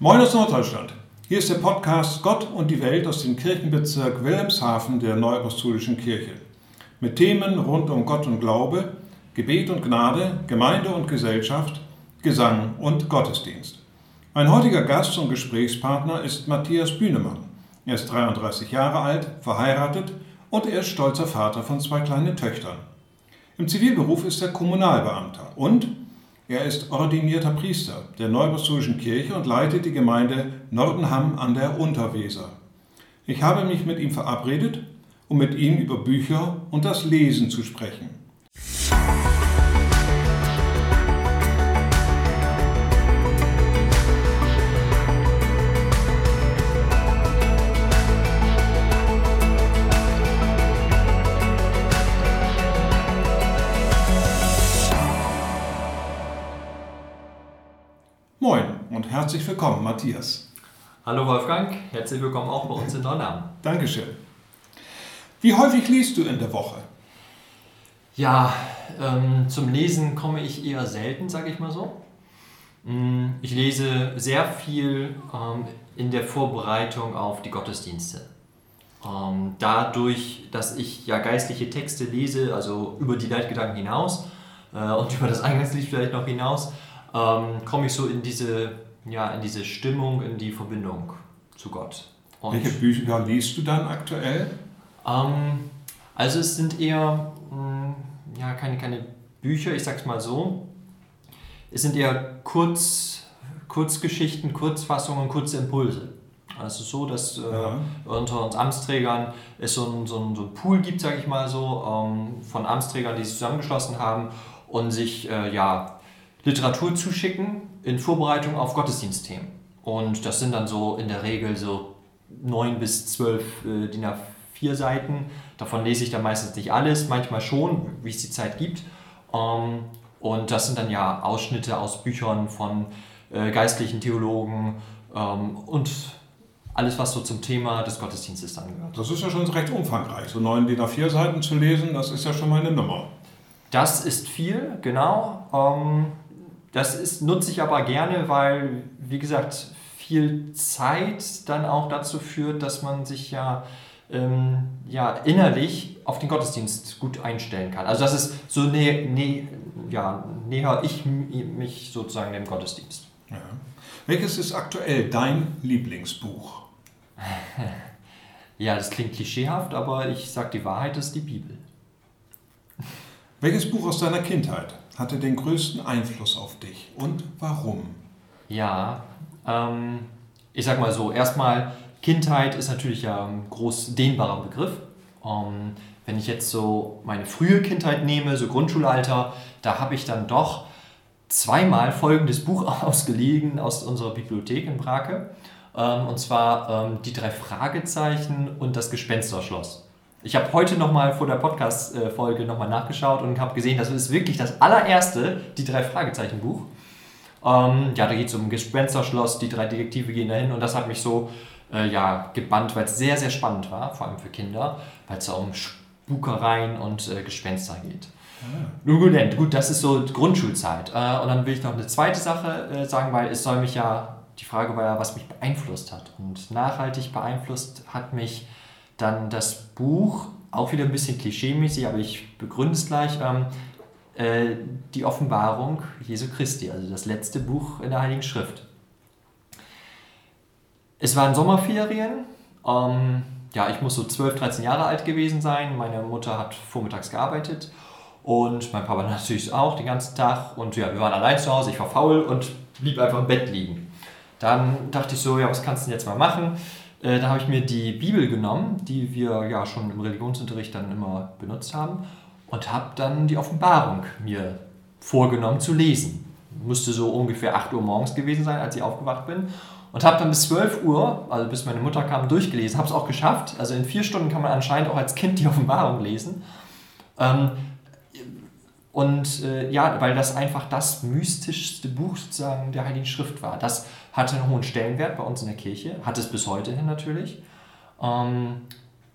Moin aus Norddeutschland. Hier ist der Podcast Gott und die Welt aus dem Kirchenbezirk Wilhelmshaven der Neuapostolischen Kirche. Mit Themen rund um Gott und Glaube, Gebet und Gnade, Gemeinde und Gesellschaft, Gesang und Gottesdienst. Mein heutiger Gast und Gesprächspartner ist Matthias Bühnemann. Er ist 33 Jahre alt, verheiratet und er ist stolzer Vater von zwei kleinen Töchtern. Im Zivilberuf ist er Kommunalbeamter und er ist ordinierter Priester der Neuapostolischen Kirche und leitet die Gemeinde Nordenham an der Unterweser. Ich habe mich mit ihm verabredet, um mit ihm über Bücher und das Lesen zu sprechen. Und herzlich willkommen, Matthias. Hallo Wolfgang, herzlich willkommen auch bei uns in Dornam. Dankeschön. Wie häufig liest du in der Woche? Ja, ähm, zum Lesen komme ich eher selten, sage ich mal so. Mm, Ich lese sehr viel ähm, in der Vorbereitung auf die Gottesdienste. Ähm, dadurch, dass ich ja geistliche Texte lese, also über die Leitgedanken hinaus äh, und über das Eingangslied vielleicht noch hinaus, ähm, komme ich so in diese, ja, in diese Stimmung, in die Verbindung zu Gott. Und Welche Bücher liest du dann aktuell? ähm, also es sind eher mh, ja, keine, keine Bücher, ich sag's mal so. Es sind eher Kurz, Kurzgeschichten, Kurzfassungen, kurze Impulse. Also so, dass äh, Ja. unter uns Amtsträgern es so ein, so ein, so ein Pool gibt, sage ich mal so, ähm, von Amtsträgern, die sich zusammengeschlossen haben und sich äh, ja, Literatur zuschicken in Vorbereitung auf Gottesdienstthemen. Und das sind dann so in der Regel so neun bis zwölf äh, DIN A4 Seiten. Davon lese ich dann meistens nicht alles, manchmal schon, wie es die Zeit gibt. Ähm, und das sind dann ja Ausschnitte aus Büchern von äh, geistlichen Theologen ähm, und alles, was so zum Thema des Gottesdienstes dann gehört. Das ist ja schon recht umfangreich. So neun DIN A4 Seiten zu lesen, das ist ja schon mal eine Nummer. Das ist viel, genau. Ähm, das ist, nutze ich aber gerne, weil, wie gesagt, viel Zeit dann auch dazu führt, dass man sich ja, ähm, ja innerlich auf den Gottesdienst gut einstellen kann. Also das ist so nä, nä, ja, näher ich mich sozusagen dem Gottesdienst. Ja. Welches ist aktuell dein Lieblingsbuch? Ja, das klingt klischeehaft, aber ich sage die Wahrheit, das ist die Bibel. Welches Buch aus deiner Kindheit hatte den größten Einfluss auf dich und warum? Ja, ähm, ich sag mal so, erstmal, Kindheit ist natürlich ja ein groß dehnbarer Begriff. Ähm, wenn ich jetzt so meine frühe Kindheit nehme, so Grundschulalter, da habe ich dann doch zweimal folgendes Buch ausgeliehen aus unserer Bibliothek in Brake. Ähm, und zwar ähm, die drei Fragezeichen und das Gespensterschloss. Ich habe heute nochmal vor der Podcast-Folge nochmal nachgeschaut und habe gesehen, das ist wirklich das allererste, die drei Fragezeichen-Buch. Ähm, ja, da geht es um Gespensterschloss, die drei Detektive gehen dahin und das hat mich so äh, ja, gebannt, weil es sehr, sehr spannend war, vor allem für Kinder, weil es da um Spukereien und äh, Gespenster geht. Nun gut, denn, gut, das ist so Grundschulzeit. Äh, und dann will ich noch eine zweite Sache äh, sagen, weil es soll mich ja, die Frage war ja, was mich beeinflusst hat. Und nachhaltig beeinflusst hat mich dann das Buch, auch wieder ein bisschen klischeemäßig, aber ich begründe es gleich, ähm, äh, die Offenbarung Jesu Christi, also das letzte Buch in der Heiligen Schrift. Es waren Sommerferien. Ähm, ja, ich muss so 12, 13 Jahre alt gewesen sein. Meine Mutter hat vormittags gearbeitet und mein Papa natürlich auch den ganzen Tag. Und ja, wir waren allein zu Hause. Ich war faul und blieb einfach im Bett liegen. Dann dachte ich so, ja, was kannst du denn jetzt mal machen? Äh, da habe ich mir die Bibel genommen, die wir ja schon im Religionsunterricht dann immer benutzt haben, und habe dann die Offenbarung mir vorgenommen zu lesen. Musste so ungefähr 8 Uhr morgens gewesen sein, als ich aufgewacht bin. Und habe dann bis 12 Uhr, also bis meine Mutter kam, durchgelesen. Habe es auch geschafft. Also in vier Stunden kann man anscheinend auch als Kind die Offenbarung lesen. Ähm, und äh, ja, weil das einfach das mystischste Buch sozusagen der Heiligen Schrift war. Das hatte einen hohen Stellenwert bei uns in der Kirche, hat es bis heute hin natürlich. Ähm,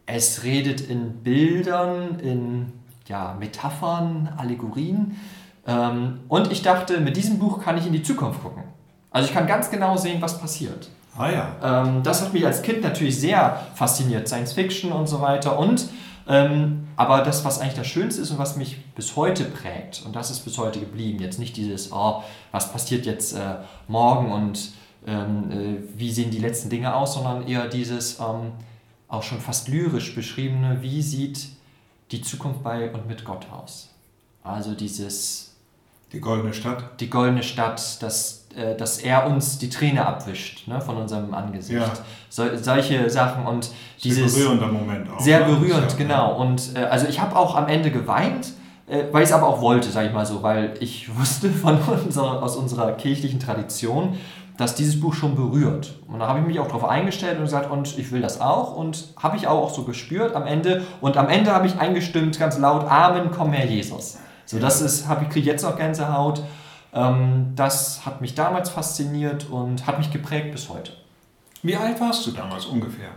es redet in Bildern, in ja, Metaphern, Allegorien. Ähm, und ich dachte, mit diesem Buch kann ich in die Zukunft gucken. Also ich kann ganz genau sehen, was passiert. Ah ja. Ähm, das hat mich als Kind natürlich sehr fasziniert, Science Fiction und so weiter. Und ähm, aber das, was eigentlich das Schönste ist und was mich bis heute prägt, und das ist bis heute geblieben, jetzt nicht dieses, oh, was passiert jetzt äh, morgen und ähm, äh, wie sehen die letzten Dinge aus, sondern eher dieses ähm, auch schon fast lyrisch beschriebene, wie sieht die Zukunft bei und mit Gott aus. Also dieses... Die goldene Stadt. Die goldene Stadt, das äh, dass er uns die Träne abwischt ne, von unserem Angesicht. Ja. So, solche Sachen und dieses. Sehr berührender Moment auch. Sehr ne? berührend, ja, genau. Und äh, also ich habe auch am Ende geweint, äh, weil ich es aber auch wollte, sage ich mal so, weil ich wusste von unserer, aus unserer kirchlichen Tradition, dass dieses Buch schon berührt. Und da habe ich mich auch darauf eingestellt und gesagt, und ich will das auch. Und habe ich auch, so gespürt am Ende. Und am Ende habe ich eingestimmt, ganz laut, Amen, komm Herr Jesus. So, das ist, habe ich kriege jetzt noch Gänsehaut. Ähm, das hat mich damals fasziniert und hat mich geprägt bis heute. Wie alt warst du damals ungefähr?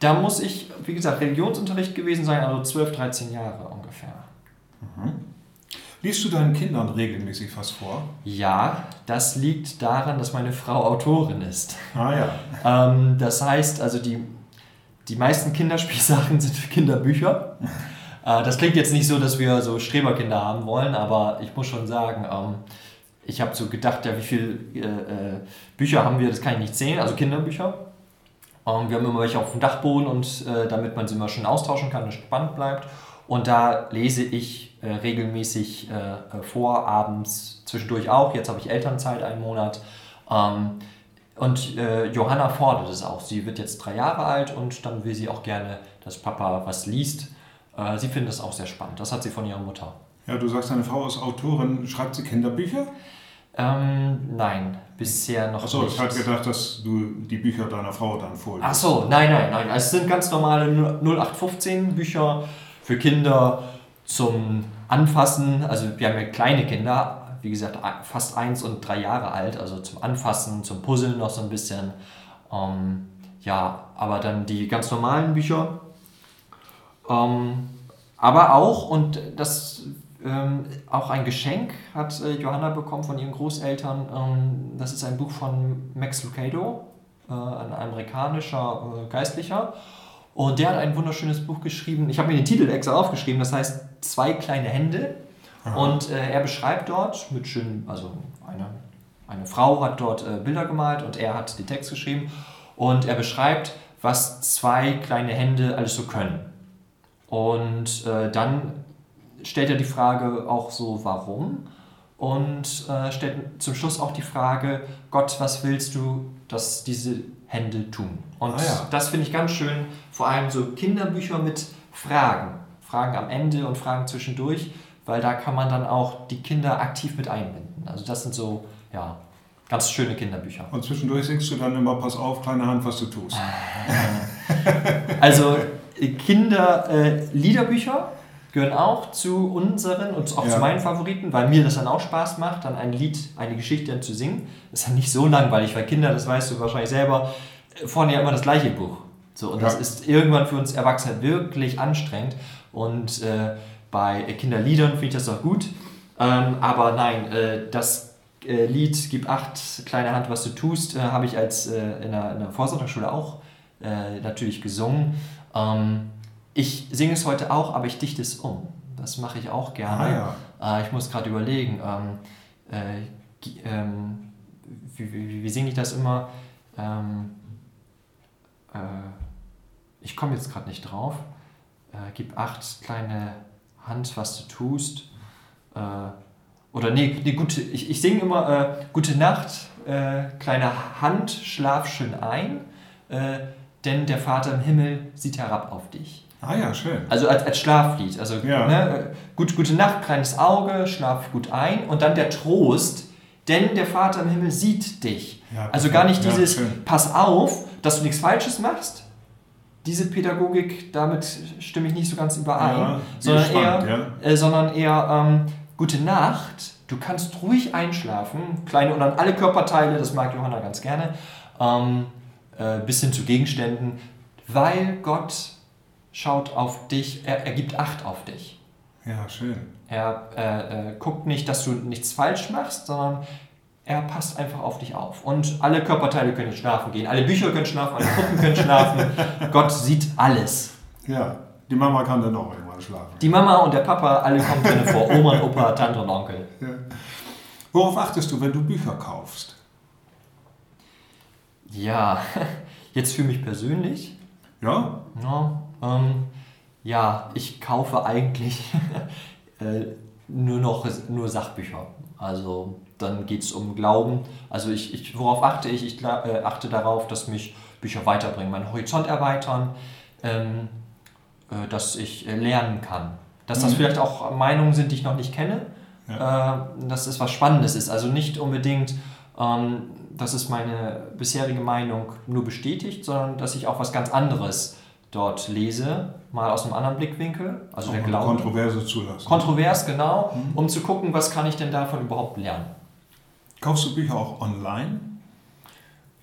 Da muss ich, wie gesagt, Religionsunterricht gewesen sein, also 12, 13 Jahre ungefähr. Mhm. Liest du deinen Kindern regelmäßig was vor? Ja, das liegt daran, dass meine Frau Autorin ist. Ah ja. ähm, das heißt, also die, die meisten Kinderspielsachen sind Kinderbücher. äh, das klingt jetzt nicht so, dass wir so Streberkinder haben wollen, aber ich muss schon sagen, ähm, ich habe so gedacht, ja, wie viele äh, äh, Bücher haben wir, das kann ich nicht zählen, also Kinderbücher. Ähm, wir haben immer welche auf dem Dachboden und äh, damit man sie immer schön austauschen kann und spannend bleibt. Und da lese ich äh, regelmäßig äh, vor, abends, zwischendurch auch. Jetzt habe ich Elternzeit einen Monat. Ähm, und äh, Johanna fordert es auch. Sie wird jetzt drei Jahre alt und dann will sie auch gerne, dass Papa was liest. Äh, sie findet das auch sehr spannend. Das hat sie von ihrer Mutter. Ja, du sagst, deine Frau ist Autorin. Schreibt sie Kinderbücher? Ähm, nein, bisher noch Achso, ich hatte gedacht, dass du die Bücher deiner Frau dann vorliest. Achso, nein, nein, nein. Es sind ganz normale 0815 Bücher für Kinder zum Anfassen. Also wir haben ja kleine Kinder, wie gesagt, fast eins und drei Jahre alt, also zum Anfassen, zum Puzzeln noch so ein bisschen. Ähm, ja, aber dann die ganz normalen Bücher. Ähm, aber auch, und das ähm, auch ein Geschenk hat äh, Johanna bekommen von ihren Großeltern. Ähm, das ist ein Buch von Max Lucado, äh, ein amerikanischer äh, Geistlicher. Und der hat ein wunderschönes Buch geschrieben. Ich habe mir den Titel extra aufgeschrieben, das heißt Zwei kleine Hände. Aha. Und äh, er beschreibt dort mit schön, also eine, eine Frau hat dort äh, Bilder gemalt und er hat den Text geschrieben. Und er beschreibt, was zwei kleine Hände alles so können. Und äh, dann stellt er die Frage auch so, warum? Und äh, stellt zum Schluss auch die Frage, Gott, was willst du, dass diese Hände tun? Und ah, ja. das finde ich ganz schön, vor allem so Kinderbücher mit Fragen. Fragen am Ende und Fragen zwischendurch, weil da kann man dann auch die Kinder aktiv mit einbinden. Also das sind so, ja, ganz schöne Kinderbücher. Und zwischendurch singst du dann immer, pass auf, kleine Hand, was du tust. also Kinder-Liederbücher, äh, gehören auch zu unseren und auch ja. zu meinen Favoriten, weil mir das dann auch Spaß macht, dann ein Lied, eine Geschichte dann zu singen. Das ist dann nicht so langweilig, weil Kinder, das weißt du wahrscheinlich selber, vorne ja immer das gleiche Buch. So, und ja. das ist irgendwann für uns Erwachsene wirklich anstrengend. Und äh, bei Kinderliedern finde ich das auch gut. Ähm, aber nein, äh, das äh, Lied Gib acht, kleine Hand, was du tust, äh, habe ich als äh, in der, in der Vorsonntagsschule auch äh, natürlich gesungen. Ähm, ich singe es heute auch, aber ich dichte es um. Das mache ich auch gerne. Ah, ja. äh, ich muss gerade überlegen, ähm, äh, ähm, wie, wie, wie singe ich das immer? Ähm, äh, ich komme jetzt gerade nicht drauf. Äh, gib acht, kleine Hand, was du tust. Äh, oder nee, nee gute, ich, ich singe immer äh, Gute Nacht, kleine Hand, schlaf schön ein, denn der Vater im Himmel sieht herab auf dich. Ah ja, schön. Also als, als Schlaflied. Also ja. ne, gut, gute Nacht, kleines Auge, schlaf gut ein. Und dann der Trost, denn der Vater im Himmel sieht dich. Ja, also gar nicht dieses, ja, pass auf, dass du nichts Falsches machst. Diese Pädagogik, damit stimme ich nicht so ganz überein. sondern, spannend, eher, äh, sondern eher, ähm, gute Nacht, du kannst ruhig einschlafen. Kleine und dann alle Körperteile, das mag Johanna ganz gerne. Ähm, äh, bis hin zu Gegenständen, weil Gott schaut auf dich, er, er gibt Acht auf dich. Ja, schön. Er äh, äh, guckt nicht, dass du nichts falsch machst, sondern er passt einfach auf dich auf. Und alle Körperteile können schlafen gehen. Alle Bücher können schlafen, alle Puppen können schlafen. Gott sieht alles. Ja, die Mama kann dann auch irgendwann schlafen. Die Mama und der Papa, alle kommen drin vor. Oma und Opa, Tante und Onkel. Ja. Worauf achtest du, wenn du Bücher kaufst? Ja, jetzt für mich persönlich. Ja? Ja, ähm, ja ich kaufe eigentlich äh, nur noch nur Sachbücher. Also dann geht es um Glauben. Also ich, ich, worauf achte ich? Ich äh, achte darauf, dass mich Bücher weiterbringen, meinen Horizont erweitern, ähm, äh, dass ich äh, lernen kann. Dass das mhm. vielleicht auch Meinungen sind, die ich noch nicht kenne. Ja. Äh, dass es was Spannendes ist. Also nicht unbedingt, ähm, dass es meine bisherige Meinung nur bestätigt, sondern dass ich auch was ganz anderes dort lese, mal aus einem anderen Blickwinkel, also der Glaube. Kontroverse zulassen. Kontrovers, genau, mhm. um zu gucken, was kann ich denn davon überhaupt lernen. Kaufst du Bücher auch online?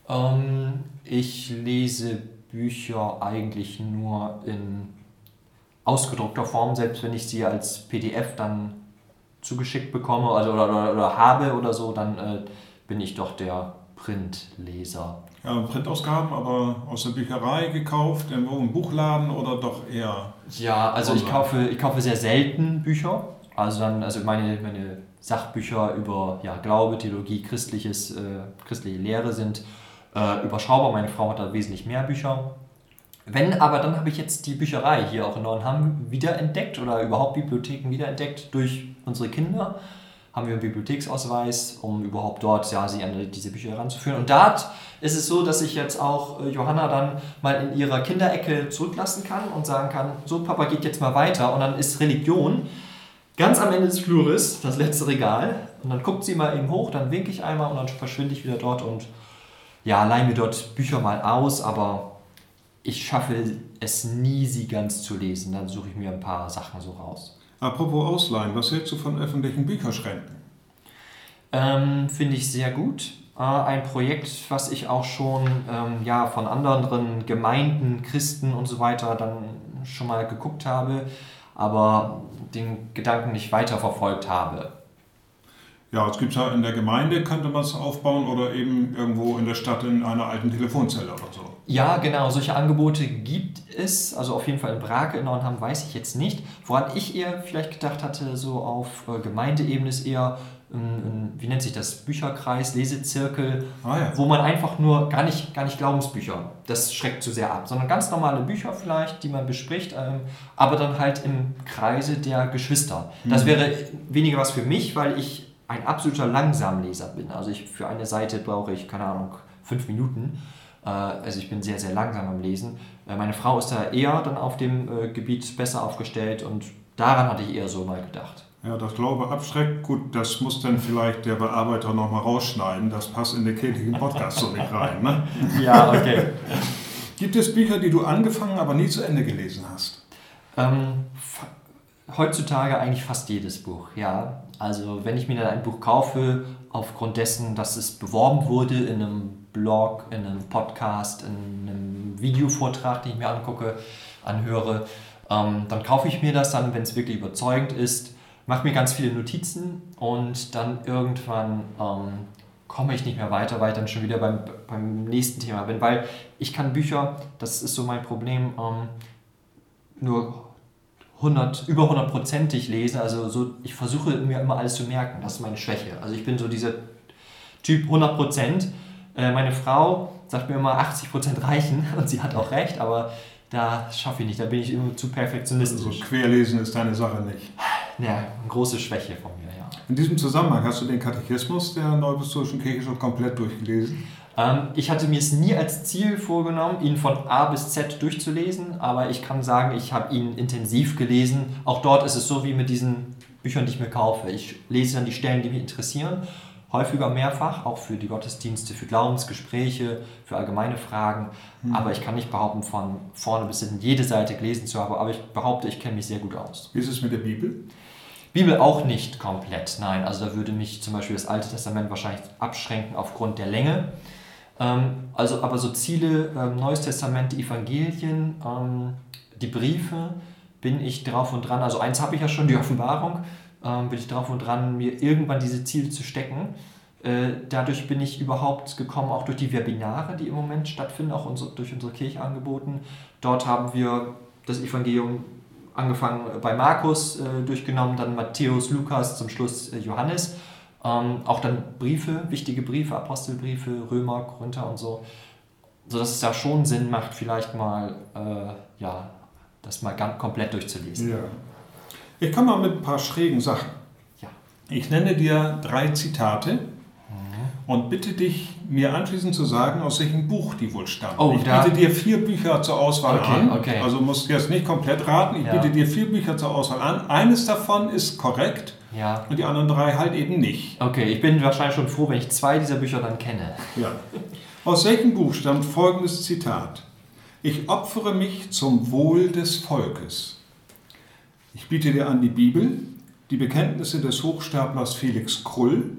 Ähm, ich lese Bücher eigentlich nur in ausgedruckter Form, selbst wenn ich sie als PDF dann zugeschickt bekomme also, oder, oder, oder habe oder so, dann äh, bin ich doch der Printleser. Ja, Printausgaben, aber aus der Bücherei gekauft, irgendwo im Buchladen oder doch eher? Ja, also ich kaufe, ich kaufe sehr selten Bücher. Also dann, also meine, meine Sachbücher über ja, Glaube, Theologie, christliches, äh, christliche Lehre sind äh, überschaubar. Meine Frau hat da wesentlich mehr Bücher. Wenn, aber dann habe ich jetzt die Bücherei hier auch in Neuenham wiederentdeckt oder überhaupt Bibliotheken wiederentdeckt durch unsere Kinder. Haben wir einen Bibliotheksausweis, um überhaupt dort ja, sie an diese Bücher heranzuführen. Und dort ist es so, dass ich jetzt auch äh, Johanna dann mal in ihrer Kinderecke zurücklassen kann und sagen kann, so Papa geht jetzt mal weiter und dann ist Religion Ganz am Ende des Flures, das letzte Regal. Und dann guckt sie mal eben hoch, dann winke ich einmal und dann verschwinde ich wieder dort und ja, leihe mir dort Bücher mal aus, aber ich schaffe es nie, sie ganz zu lesen. Dann suche ich mir ein paar Sachen so raus. Apropos Ausleihen, was hältst du von öffentlichen Bücherschränken? Ähm, Finde ich sehr gut. Äh, ein Projekt, was ich auch schon ähm, ja, von anderen Gemeinden, Christen und so weiter dann schon mal geguckt habe aber den Gedanken nicht weiterverfolgt habe. Ja, es gibt ja in der Gemeinde, könnte man es aufbauen oder eben irgendwo in der Stadt in einer alten Telefonzelle oder so. Ja, genau, solche Angebote gibt es. Also auf jeden Fall in Brake in Neuenham weiß ich jetzt nicht. Woran ich eher vielleicht gedacht hatte, so auf äh, Gemeindeebene ist eher wie nennt sich das, Bücherkreis, Lesezirkel, ah, ja. wo man einfach nur gar nicht, gar nicht Glaubensbücher, das schreckt zu sehr ab, sondern ganz normale Bücher vielleicht, die man bespricht, ähm, aber dann halt im Kreise der Geschwister. Das mhm. wäre weniger was für mich, weil ich ein absoluter Langsamleser bin. Also ich für eine Seite brauche ich, keine Ahnung, fünf Minuten. Äh, also ich bin sehr, sehr langsam am Lesen. Äh, meine Frau ist da eher dann auf dem äh, Gebiet besser aufgestellt und daran hatte ich eher so mal gedacht. Ja, das Glaube abschreckt, gut, das muss dann vielleicht der Bearbeiter nochmal rausschneiden. Das passt in den kirchlichen Podcast so nicht rein. Ne? Ja, okay. Gibt es Bücher, die du angefangen, aber nie zu Ende gelesen hast? Ähm, heutzutage eigentlich fast jedes Buch, ja. Also wenn ich mir dann ein Buch kaufe, aufgrund dessen, dass es beworben wurde in einem Blog, in einem Podcast, in einem Videovortrag, den ich mir angucke, anhöre, ähm, dann kaufe ich mir das dann, wenn es wirklich überzeugend ist mache mir ganz viele Notizen und dann irgendwann ähm, komme ich nicht mehr weiter, weil ich dann schon wieder beim, beim nächsten Thema bin. Weil ich kann Bücher, das ist so mein Problem, ähm, nur 100, über 100%ig lesen. Also so, ich versuche mir immer alles zu merken. Das ist meine Schwäche. Also ich bin so dieser Typ 100%. Äh, meine Frau sagt mir immer 80% reichen und sie hat auch recht, aber da schaffe ich nicht, da bin ich immer zu perfektionistisch. Also querlesen ist deine Sache nicht. Ja, eine große Schwäche von mir, ja. In diesem Zusammenhang hast du den Katechismus der Neuapostolischen Kirche schon komplett durchgelesen? Ähm, ich hatte mir es nie als Ziel vorgenommen, ihn von A bis Z durchzulesen, aber ich kann sagen, ich habe ihn intensiv gelesen. Auch dort ist es so wie mit diesen Büchern, die ich mir kaufe. Ich lese dann die Stellen, die mich interessieren häufiger mehrfach, auch für die Gottesdienste, für Glaubensgespräche, für allgemeine Fragen. Mhm. Aber ich kann nicht behaupten, von vorne bis hinten jede Seite gelesen zu haben, aber ich behaupte, ich kenne mich sehr gut aus. Wie ist es mit der Bibel? Bibel auch nicht komplett, nein. Also da würde mich zum Beispiel das Alte Testament wahrscheinlich abschränken aufgrund der Länge. Ähm, also aber so Ziele, ähm, Neues Testament, die Evangelien, ähm, die Briefe, bin ich drauf und dran. Also eins habe ich ja schon, die Offenbarung bin ich drauf und dran, mir irgendwann diese Ziele zu stecken. Äh, dadurch bin ich überhaupt gekommen, auch durch die Webinare, die im Moment stattfinden, auch durch unsere Kirche angeboten. Dort haben wir das Evangelium angefangen bei Markus äh, durchgenommen, dann Matthäus, Lukas, zum Schluss äh, Johannes. Ähm, auch dann Briefe, wichtige Briefe, Apostelbriefe, Römer, Korinther und so. Sodass es da schon Sinn macht, vielleicht mal äh, ja, das mal ganz komplett durchzulesen. Ja. Ich komme mal mit ein paar schrägen Sachen. Ja. Ich nenne dir drei Zitate und bitte dich, mir anschließend zu sagen, aus welchem Buch die wohl stammen. Oh, ich biete dir vier Bücher zur Auswahl Okay, an. okay. Also musst du jetzt nicht komplett raten. Ich Ja. biete dir vier Bücher zur Auswahl an. Eines davon ist korrekt Ja. und die anderen drei halt eben nicht. Okay, ich bin wahrscheinlich schon froh, wenn ich zwei dieser Bücher dann kenne. Ja. Aus welchem Buch stammt folgendes Zitat? Ich opfere mich zum Wohl des Volkes. Ich biete dir an die Bibel, die Bekenntnisse des Hochstaplers Felix Krull,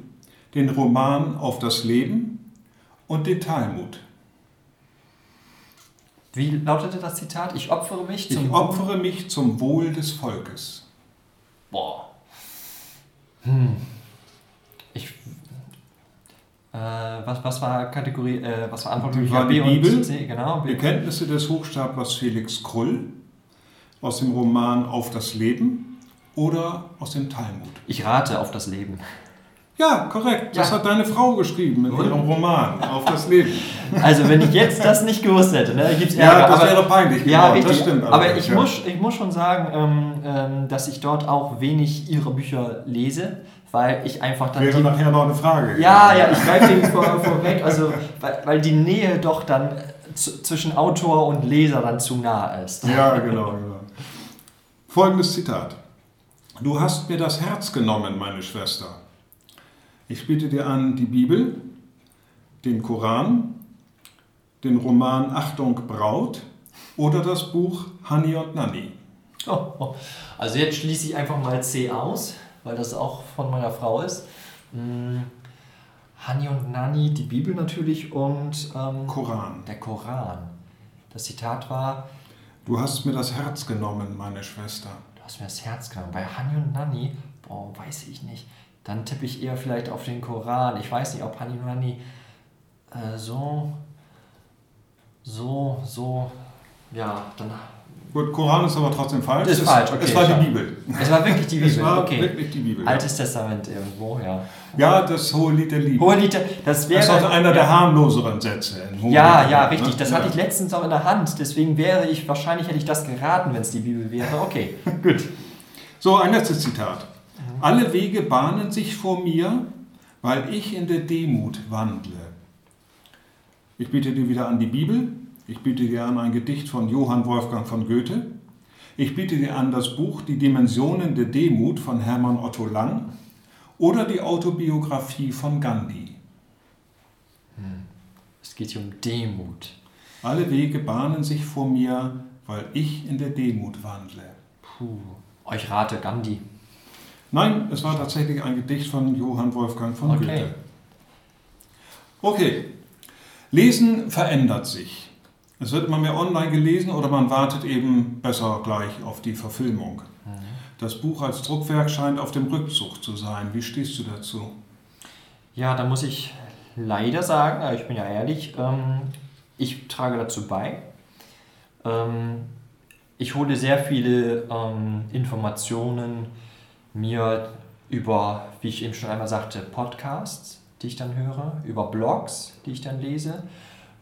den Roman Auf das Leben und den Talmud. Wie lautete das Zitat? Ich opfere mich Ich zum opfere mich zum Wohl des Volkes. Boah. Hm. Ich. Äh, was, was war Kategorie, äh, was war Antwort? Die war die B Bibel. und C, genau. B. Bekenntnisse des Hochstaplers Felix Krull aus dem Roman Auf das Leben oder aus dem Talmud. Ich rate auf das Leben. Ja, korrekt. Das Ja. hat deine Frau geschrieben in ihrem Roman Auf das Leben. Also wenn ich jetzt das nicht gewusst hätte, ne, gibt's Ja, Ärger. das aber, wäre peinlich Ja, geworden, richtig. das stimmt aber ich, ja. muss, ich muss schon sagen, ähm, ähm, dass ich dort auch wenig ihre Bücher lese, weil ich einfach dann Wäre die, nachher noch eine Frage. Ja, ja, ich greife dem vor, vorweg, also, weil, weil die Nähe doch dann zwischen Autor und Leser dann zu nah ist. Ja, genau, genau. Folgendes Zitat. Du hast mir das Herz genommen, meine Schwester. Ich biete dir an die Bibel, den Koran, den Roman Achtung Braut oder das Buch Hani und Nanni. Oh. Also jetzt schließe ich einfach mal C aus, weil das auch von meiner Frau ist. Hm, Hani und Nani, die Bibel natürlich und ähm, Koran. der Koran. Das Zitat war, Du hast mir das Herz genommen, meine Schwester. du hast mir das Herz genommen. Bei Hani und Nani, boah, weiß ich nicht. Dann tippe ich eher vielleicht auf den Koran. Ich weiß nicht, ob Hani und Nani äh, so, so, so, ja, dann. Gut, Koran ist aber trotzdem falsch. Ist es, falsch, okay, Es war die Bibel. Es war wirklich die Bibel, Es war okay. wirklich die Bibel. ja. Altes Testament irgendwo, ja. Ja, das hohe Lied der Liebe. Hohelied, das wäre. Das ist auch einer der harmloseren Sätze. Ja, der ja, richtig. ne? Das Ja. hatte ich letztens auch in der Hand. Deswegen wäre ich, wahrscheinlich hätte ich das geraten, wenn es die Bibel wäre. Okay, gut. So, ein letztes Zitat. Alle Wege bahnen sich vor mir, weil ich in der Demut wandle. Ich biete dir wieder an die Bibel. Ich biete dir an ein Gedicht von Johann Wolfgang von Goethe. Ich biete dir an das Buch Die Dimensionen der Demut von Hermann Otto Lang oder die Autobiografie von Gandhi. Es geht hier um Demut. Alle Wege bahnen sich vor mir, weil ich in der Demut wandle. Puh. Ich rate Gandhi. Nein, es war tatsächlich ein Gedicht von Johann Wolfgang von Okay. Goethe. Okay, Lesen verändert sich. Es wird immer mehr online gelesen oder man wartet eben besser gleich auf die Verfilmung. Das Buch als Druckwerk scheint auf dem Rückzug zu sein. Wie stehst du dazu? Ja, da muss ich leider sagen, äh, ich bin ja ehrlich, ähm, ich trage dazu bei. Ähm, ich hole sehr viele ähm, Informationen mir über, wie ich eben schon einmal sagte, Podcasts, die ich dann höre, über Blogs, die ich dann lese,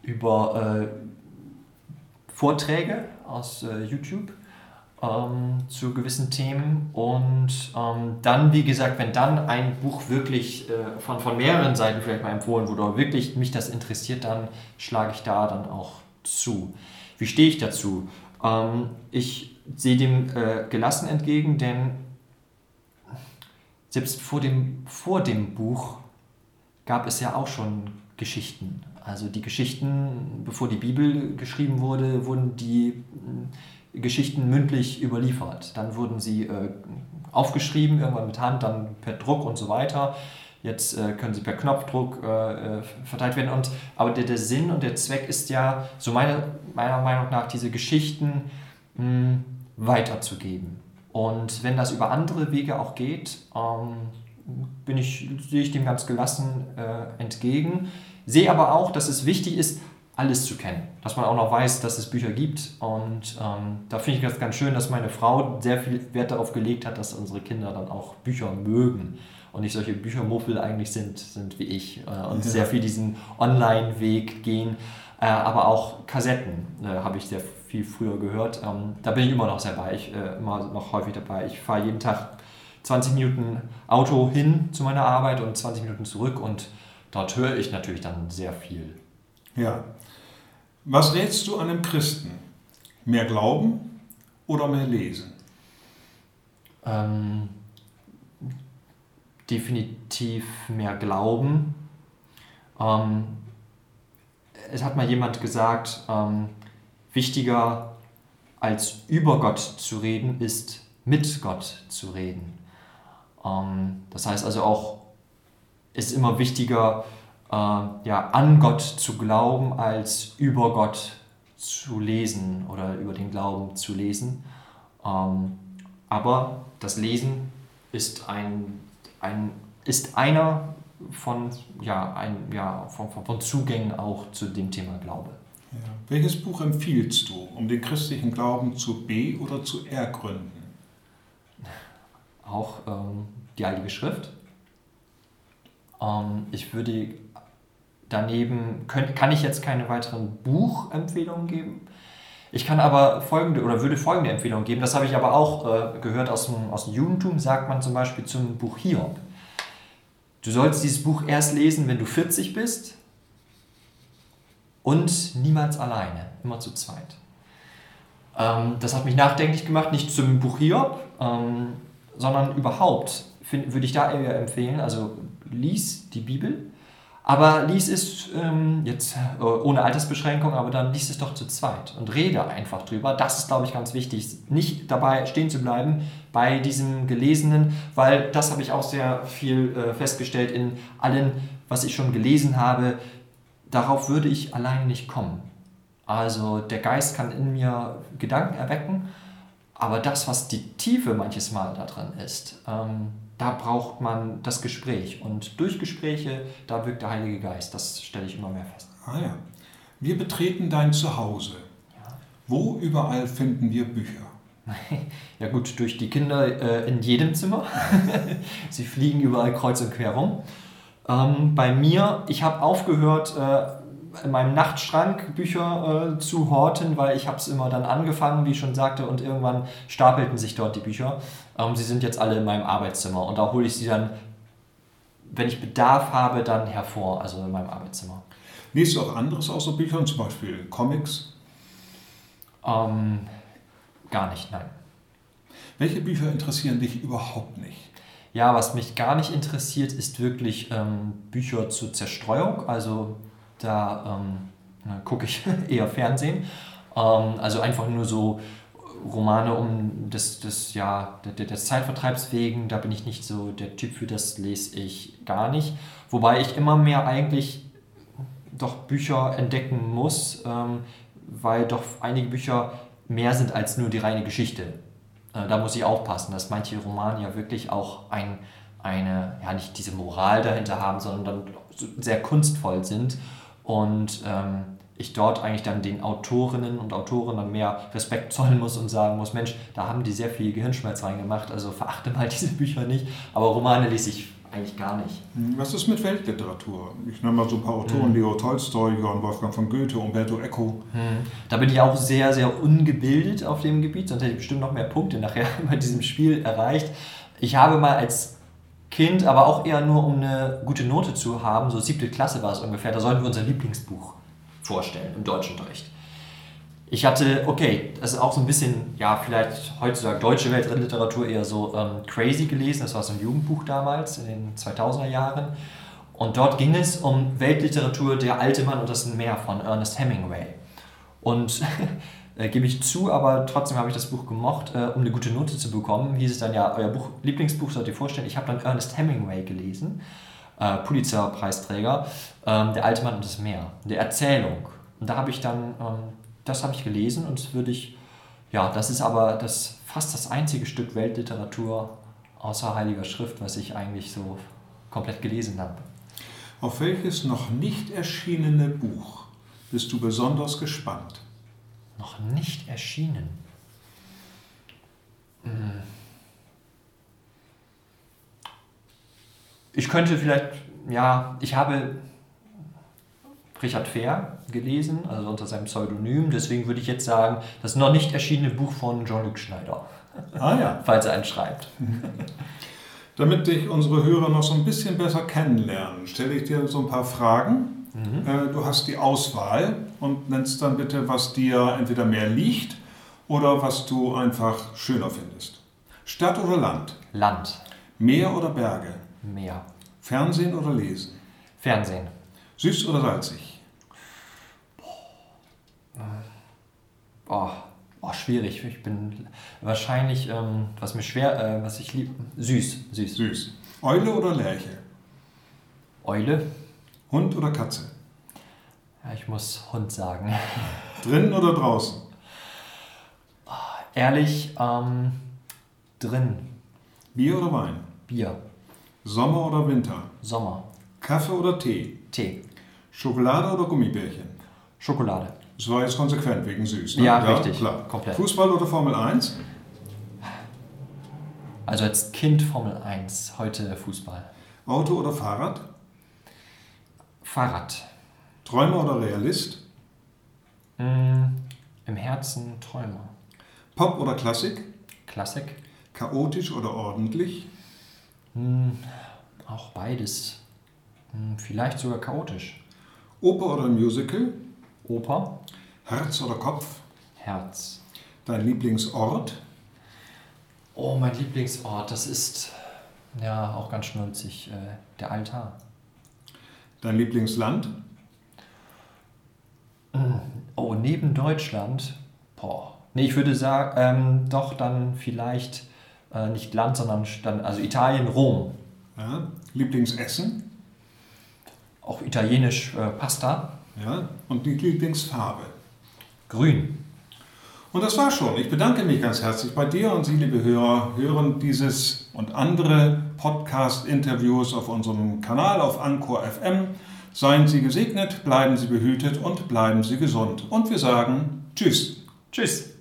über äh, Vorträge aus äh, YouTube ähm, zu gewissen Themen und ähm, dann, wie gesagt, wenn dann ein Buch wirklich äh, von, von mehreren Seiten vielleicht mal empfohlen wurde oder wirklich mich das interessiert, dann schlage ich da dann auch zu. Wie stehe ich dazu? Ähm, ich sehe dem äh, gelassen entgegen, denn selbst vor dem, vor dem Buch gab es ja auch schon Geschichten. Also die Geschichten, bevor die Bibel geschrieben wurde, wurden die mh, Geschichten mündlich überliefert. Dann wurden sie äh, aufgeschrieben, irgendwann mit Hand, dann per Druck und so weiter. Jetzt äh, können sie per Knopfdruck äh, äh, verteilt werden. Und, aber der, der Sinn und der Zweck ist ja, so meine, meiner Meinung nach, diese Geschichten mh, weiterzugeben. Und wenn das über andere Wege auch geht, ähm, bin ich, sehe ich dem ganz gelassen äh, entgegen. Sehe aber auch, dass es wichtig ist, alles zu kennen. Dass man auch noch weiß, dass es Bücher gibt. Und ähm, da finde ich das ganz schön, dass meine Frau sehr viel Wert darauf gelegt hat, dass unsere Kinder dann auch Bücher mögen und nicht solche Büchermuffel eigentlich sind, sind wie ich äh, und ja. sehr viel diesen Online-Weg gehen. Äh, aber auch Kassetten äh, habe ich sehr viel früher gehört. Ähm, da bin ich immer noch sehr bei, ich, äh, immer noch häufig dabei. Ich fahre jeden Tag 20 Minuten Auto hin zu meiner Arbeit und 20 Minuten zurück und dort höre ich natürlich dann sehr viel. Ja. Was rätst du einem Christen? Mehr glauben oder mehr lesen? Ähm, definitiv mehr glauben. Ähm, es hat mal jemand gesagt, ähm, wichtiger als über Gott zu reden ist mit Gott zu reden. Ähm, das heißt also auch, es ist immer wichtiger, äh, ja, an Gott zu glauben, als über Gott zu lesen oder über den Glauben zu lesen. Ähm, aber das Lesen ist, ein, ein, ist einer von, ja, ein, ja, von, von, von Zugängen auch zu dem Thema Glaube. Ja. Welches Buch empfiehlst du, um den christlichen Glauben zu be- oder zu ergründen? Auch ähm, die Heilige Schrift. Ähm, ich würde daneben, können, kann ich jetzt keine weiteren Buchempfehlungen geben. Ich kann aber folgende oder würde folgende Empfehlungen geben. Das habe ich aber auch äh, gehört aus dem, aus dem Judentum, sagt man zum Beispiel zum Buch Hiob. Du sollst dieses Buch erst lesen, wenn du 40 bist und niemals alleine, immer zu zweit. Ähm, das hat mich nachdenklich gemacht, nicht zum Buch Hiob, ähm, sondern überhaupt find, würde ich da eher empfehlen, also lies die Bibel, aber lies es ähm, jetzt äh, ohne Altersbeschränkung, aber dann lies es doch zu zweit und rede einfach drüber. Das ist, glaube ich, ganz wichtig, nicht dabei stehen zu bleiben bei diesem Gelesenen, weil das habe ich auch sehr viel äh, festgestellt in allen, was ich schon gelesen habe. Darauf würde ich alleine nicht kommen. Also der Geist kann in mir Gedanken erwecken, aber das, was die Tiefe manches Mal da drin ist, ähm, da braucht man das Gespräch. Und durch Gespräche, da wirkt der Heilige Geist. Das stelle ich immer mehr fest. Ah ja. Wir betreten dein Zuhause. Ja. Wo überall finden wir Bücher? Ja gut, durch die Kinder äh, in jedem Zimmer. Sie fliegen überall kreuz und quer rum. Ähm, bei mir, ich habe aufgehört, äh, in meinem Nachtschrank Bücher äh, zu horten, weil ich habe es immer dann angefangen, wie ich schon sagte, und irgendwann stapelten sich dort die Bücher. Ähm, sie sind jetzt alle in meinem Arbeitszimmer und da hole ich sie dann, wenn ich Bedarf habe, dann hervor, also in meinem Arbeitszimmer. Liest du auch anderes außer Büchern, zum Beispiel Comics? Ähm, gar nicht, nein. Welche Bücher interessieren dich überhaupt nicht? Ja, was mich gar nicht interessiert, ist wirklich ähm, Bücher zur Zerstreuung, also da ähm, gucke ich eher Fernsehen. Ähm, also einfach nur so Romane um des, des, ja, des Zeitvertreibs wegen, da bin ich nicht so der Typ für, das lese ich gar nicht. Wobei ich immer mehr eigentlich doch Bücher entdecken muss, ähm, weil doch einige Bücher mehr sind als nur die reine Geschichte. Äh, da muss ich aufpassen, dass manche Romane ja wirklich auch ein, eine, ja nicht diese Moral dahinter haben, sondern dann sehr kunstvoll sind. Und ähm, ich dort eigentlich dann den Autorinnen und Autoren dann mehr Respekt zollen muss und sagen muss, Mensch, da haben die sehr viel Gehirnschmerz reingemacht, also verachte mal diese Bücher nicht, aber Romane lese ich eigentlich gar nicht. Was ist mit Weltliteratur? Ich nenne mal so ein paar Autoren, hm. Leo Tolstoi, Johann Wolfgang von Goethe, Umberto Eco. Hm. Da bin ich auch sehr, sehr ungebildet auf dem Gebiet, sonst hätte ich bestimmt noch mehr Punkte nachher bei diesem Spiel erreicht. Ich habe mal als Kind, aber auch eher nur um eine gute Note zu haben, so siebte Klasse war es ungefähr, da sollten wir unser Lieblingsbuch vorstellen im Deutschunterricht. Ich hatte, okay, das ist auch so ein bisschen, ja, vielleicht heutzutage deutsche Weltliteratur eher so ähm, crazy gelesen, das war so ein Jugendbuch damals in den 2000er Jahren. Und dort ging es um Weltliteratur Der alte Mann und das Meer von Ernest Hemingway. Und äh, gebe ich zu, aber trotzdem habe ich das Buch gemocht. Äh, um eine gute Note zu bekommen, hieß es dann ja, euer Buch, Lieblingsbuch sollt ihr vorstellen. Ich habe dann Ernest Hemingway gelesen, äh, Pulitzer-Preisträger, ähm, Der alte Mann und das Meer, der Erzählung. Und da habe ich dann, ähm, das habe ich gelesen und das würde ich, ja, das ist aber das, fast das einzige Stück Weltliteratur, außer Heiliger Schrift, was ich eigentlich so komplett gelesen habe. Auf welches noch nicht erschienene Buch bist du besonders gespannt? Noch nicht erschienen. Hm. Ich könnte vielleicht, ja, ich habe Richard Fair gelesen, also unter seinem Pseudonym. Deswegen würde ich jetzt sagen, das noch nicht erschienene Buch von Jean-Luc Schneider. Ah ja. Falls er einen schreibt. Damit dich unsere Hörer noch so ein bisschen besser kennenlernen, stelle ich dir so ein paar Fragen. Mhm. Du hast die Auswahl und nennst dann bitte, was dir entweder mehr liegt oder was du einfach schöner findest. Stadt oder Land? Land. Meer oder Berge? Meer. Fernsehen oder Lesen? Fernsehen. Süß oder salzig? Oh, oh, schwierig. Ich bin wahrscheinlich, ähm, was mir schwer, äh, was ich liebe, süß, süß. Süß. Eule oder Lerche? Eule. Hund oder Katze? Ja, ich muss Hund sagen. Drinnen oder draußen? Ehrlich, ähm, drin. Bier oder Wein? Bier. Sommer oder Winter? Sommer. Kaffee oder Tee? Tee. Schokolade oder Gummibärchen? Schokolade. Das war jetzt konsequent wegen süß. Ne? Ja, richtig. Klar. Komplett. Fußball oder Formel 1? Also als Kind Formel 1, heute Fußball. Auto oder Fahrrad? Fahrrad. Träumer oder Realist? Mm, Im Herzen Träumer. Pop oder Klassik? Klassik. Chaotisch oder ordentlich? Mm, auch beides. Mm, vielleicht sogar chaotisch. Oper oder Musical? Oper. Herz oder Kopf? Herz. Dein Lieblingsort? Oh, mein Lieblingsort, das ist ja auch ganz schnulzig, äh, der Altar. Dein Lieblingsland? Oh, neben Deutschland? Boah. Nee, ich würde sagen, ähm, doch dann vielleicht äh, nicht Land, sondern dann, also Italien, Rom. Ja. Lieblingsessen? Auch italienisch äh, Pasta. Ja. Und die Lieblingsfarbe? Grün. Und das war schon. Ich bedanke mich ganz herzlich bei dir und Sie, liebe Hörer, hören dieses und andere Podcast-Interviews auf unserem Kanal auf Anchor FM. Seien Sie gesegnet, bleiben Sie behütet und bleiben Sie gesund. Und wir sagen Tschüss. Tschüss.